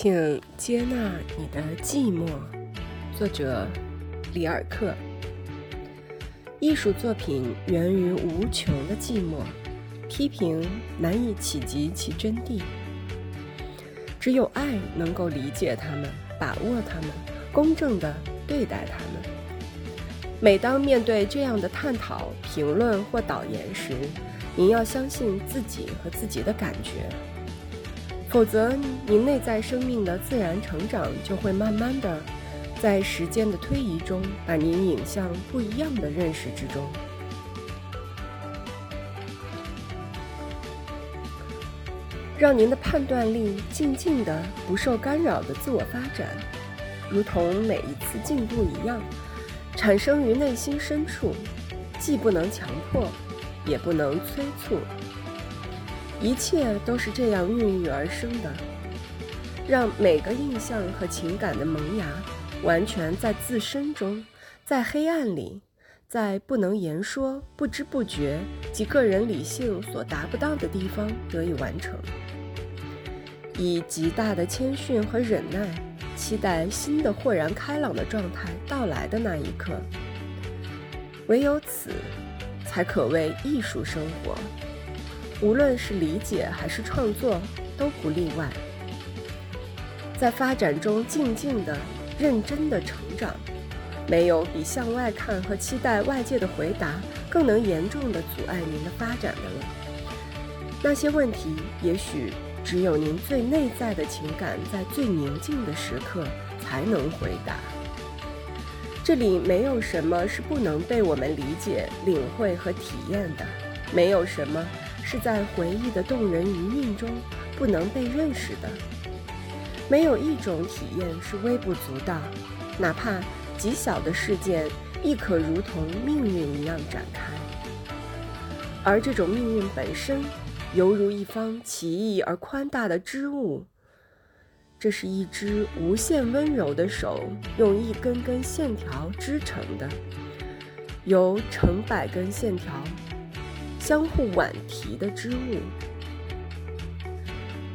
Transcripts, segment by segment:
请接纳你的寂寞。作者：里尔克。艺术作品源于无穷的寂寞，批评难以企及其真谛。只有爱能够理解他们，把握他们，公正地对待他们。每当面对这样的探讨、评论或导言时，您要相信自己和自己的感觉。否则，您内在生命的自然成长就会慢慢的，在时间的推移中，把您引向不一样的认识之中。让您的判断力静静的、不受干扰的自我发展，如同每一次进步一样，产生于内心深处，既不能强迫，也不能催促。一切都是这样孕育而生的，让每个印象和情感的萌芽，完全在自身中，在黑暗里，在不能言说、不知不觉及个人理性所达不到的地方得以完成。以极大的谦逊和忍耐，期待新的豁然开朗的状态到来的那一刻。唯有此，才可谓艺术生活。无论是理解还是创作，都不例外。在发展中静静的、认真的成长，没有比向外看和期待外界的回答更能严重的阻碍您的发展的了。那些问题，也许只有您最内在的情感在最宁静的时刻才能回答。这里没有什么是不能被我们理解、领会和体验的，没有什么。是在回忆的动人余韵中不能被认识的，没有一种体验是微不足道，哪怕极小的事件亦可如同命运一样展开。而这种命运本身，犹如一方奇异而宽大的织物，这是一只无限温柔的手用一根根线条织成的，由成百根线条。相互挽提的织物，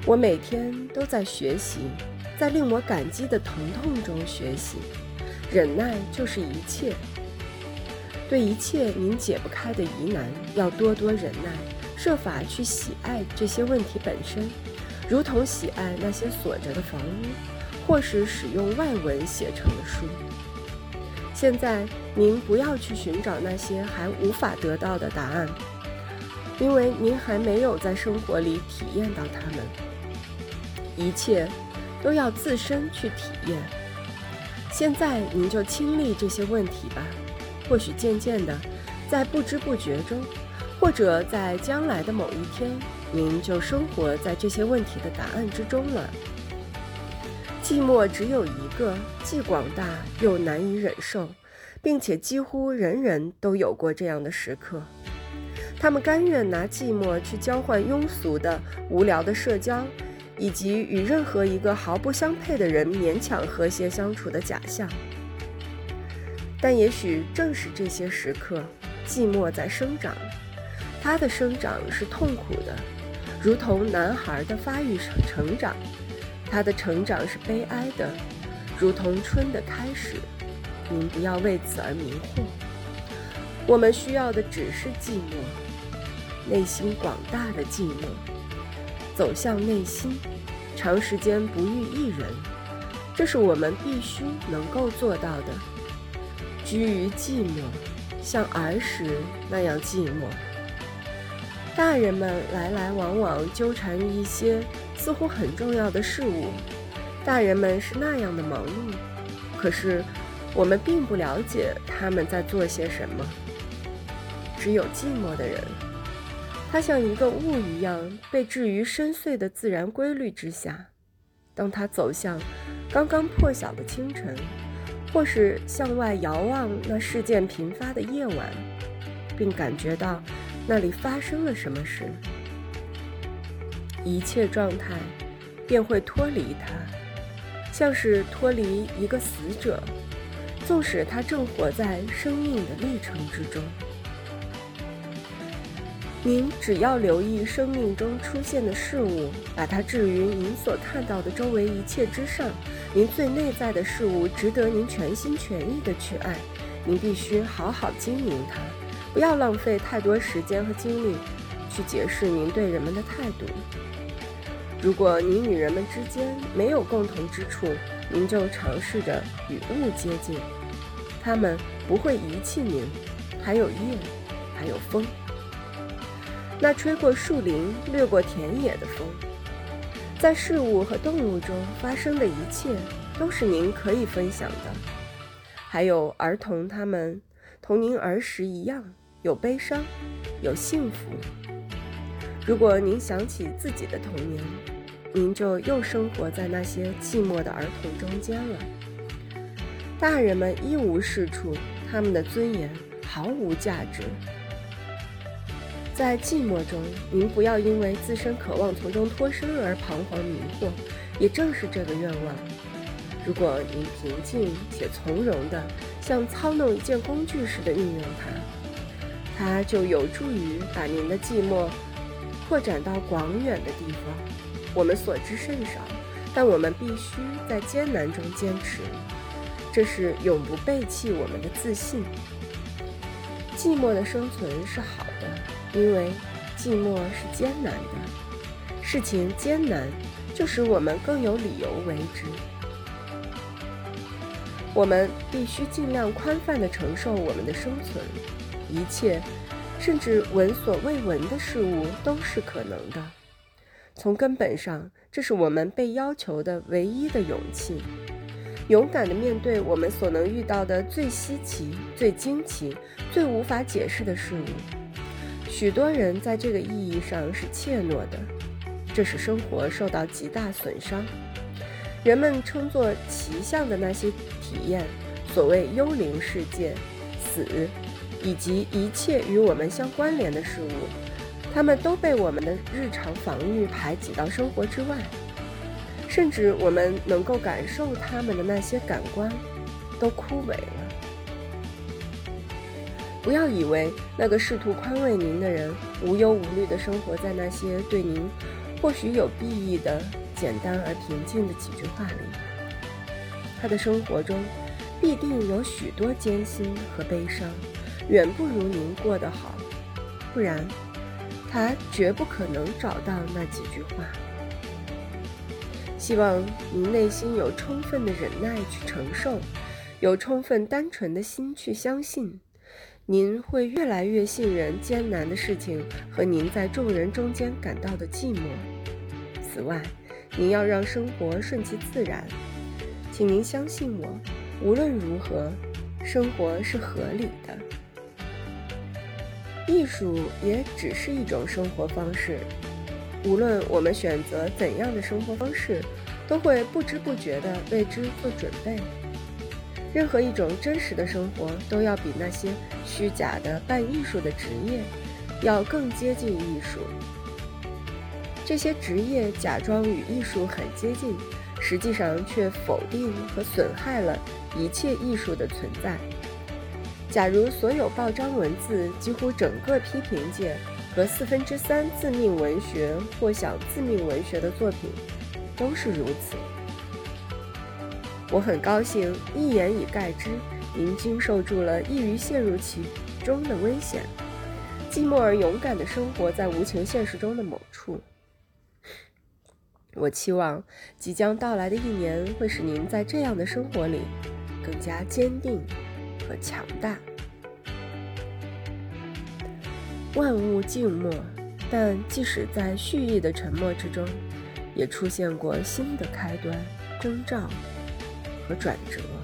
我每天都在学习，在令我感激的疼痛中学习。忍耐就是一切。对一切您解不开的疑难，要多多忍耐，设法去喜爱这些问题本身，如同喜爱那些锁着的房屋，或是使用外文写成的书。现在，您不要去寻找那些还无法得到的答案。因为您还没有在生活里体验到它们，一切都要自身去体验。现在您就亲历这些问题吧，或许渐渐的，在不知不觉中，或者在将来的某一天，您就生活在这些问题的答案之中了。寂寞只有一个，既广大又难以忍受，并且几乎人人都有过这样的时刻。他们甘愿拿寂寞去交换庸俗的、无聊的社交，以及与任何一个毫不相配的人勉强和谐相处的假象。但也许正是这些时刻，寂寞在生长。它的生长是痛苦的，如同男孩的发育成长；它的成长是悲哀的，如同春的开始。您不要为此而迷惑。我们需要的只是寂寞。内心广大的寂寞，走向内心，长时间不遇一人，这是我们必须能够做到的。居于寂寞，像儿时那样寂寞。大人们来来往往，纠缠于一些似乎很重要的事物。大人们是那样的忙碌，可是我们并不了解他们在做些什么。只有寂寞的人。它像一个雾一样被置于深邃的自然规律之下。当他走向刚刚破晓的清晨，或是向外遥望那事件频发的夜晚，并感觉到那里发生了什么时，一切状态便会脱离他，像是脱离一个死者，纵使他正活在生命的历程之中。您只要留意生命中出现的事物，把它置于您所看到的周围一切之上。您最内在的事物值得您全心全意的去爱，您必须好好经营它，不要浪费太多时间和精力去解释您对人们的态度。如果您与人们之间没有共同之处，您就尝试着与物接近，他们不会遗弃您。还有夜，还有风。那吹过树林、掠过田野的风，在事物和动物中发生的一切，都是您可以分享的。还有儿童，他们同您儿时一样，有悲伤，有幸福。如果您想起自己的童年，您就又生活在那些寂寞的儿童中间了。大人们一无是处，他们的尊严毫无价值。在寂寞中，您不要因为自身渴望从中脱身而彷徨迷惑。也正是这个愿望，如果您平静且从容地像操弄一件工具似的运用它，它就有助于把您的寂寞扩展到广远的地方。我们所知甚少，但我们必须在艰难中坚持，这是永不背弃我们的自信。寂寞的生存是好。因为寂寞是艰难的，事情艰难，就使我们更有理由为之。我们必须尽量宽泛地承受我们的生存，一切，甚至闻所未闻的事物都是可能的。从根本上，这是我们被要求的唯一的勇气：勇敢地面对我们所能遇到的最稀奇、最惊奇、最无法解释的事物。许多人在这个意义上是怯懦的，这使生活受到极大损伤。人们称作奇象的那些体验，所谓幽灵世界、死，以及一切与我们相关联的事物，它们都被我们的日常防御排挤到生活之外，甚至我们能够感受他们的那些感官，都枯萎了。不要以为那个试图宽慰您的人无忧无虑地生活在那些对您或许有裨益的简单而平静的几句话里。他的生活中必定有许多艰辛和悲伤，远不如您过得好。不然，他绝不可能找到那几句话。希望您内心有充分的忍耐去承受，有充分单纯的心去相信。您会越来越信任艰难的事情和您在众人中间感到的寂寞。此外，您要让生活顺其自然。请您相信我，无论如何，生活是合理的。艺术也只是一种生活方式。无论我们选择怎样的生活方式，都会不知不觉地为之做准备。任何一种真实的生活，都要比那些虚假的办艺术的职业要更接近艺术。这些职业假装与艺术很接近，实际上却否定和损害了一切艺术的存在。假如所有报章文字、几乎整个批评界和四分之三自命文学或想自命文学的作品都是如此。我很高兴，一言以概之，您经受住了易于陷入其中的危险，寂寞而勇敢地生活在无情现实中的某处。我期望即将到来的一年会使您在这样的生活里更加坚定和强大。万物静默，但即使在蓄意的沉默之中，也出现过新的开端征兆。转折。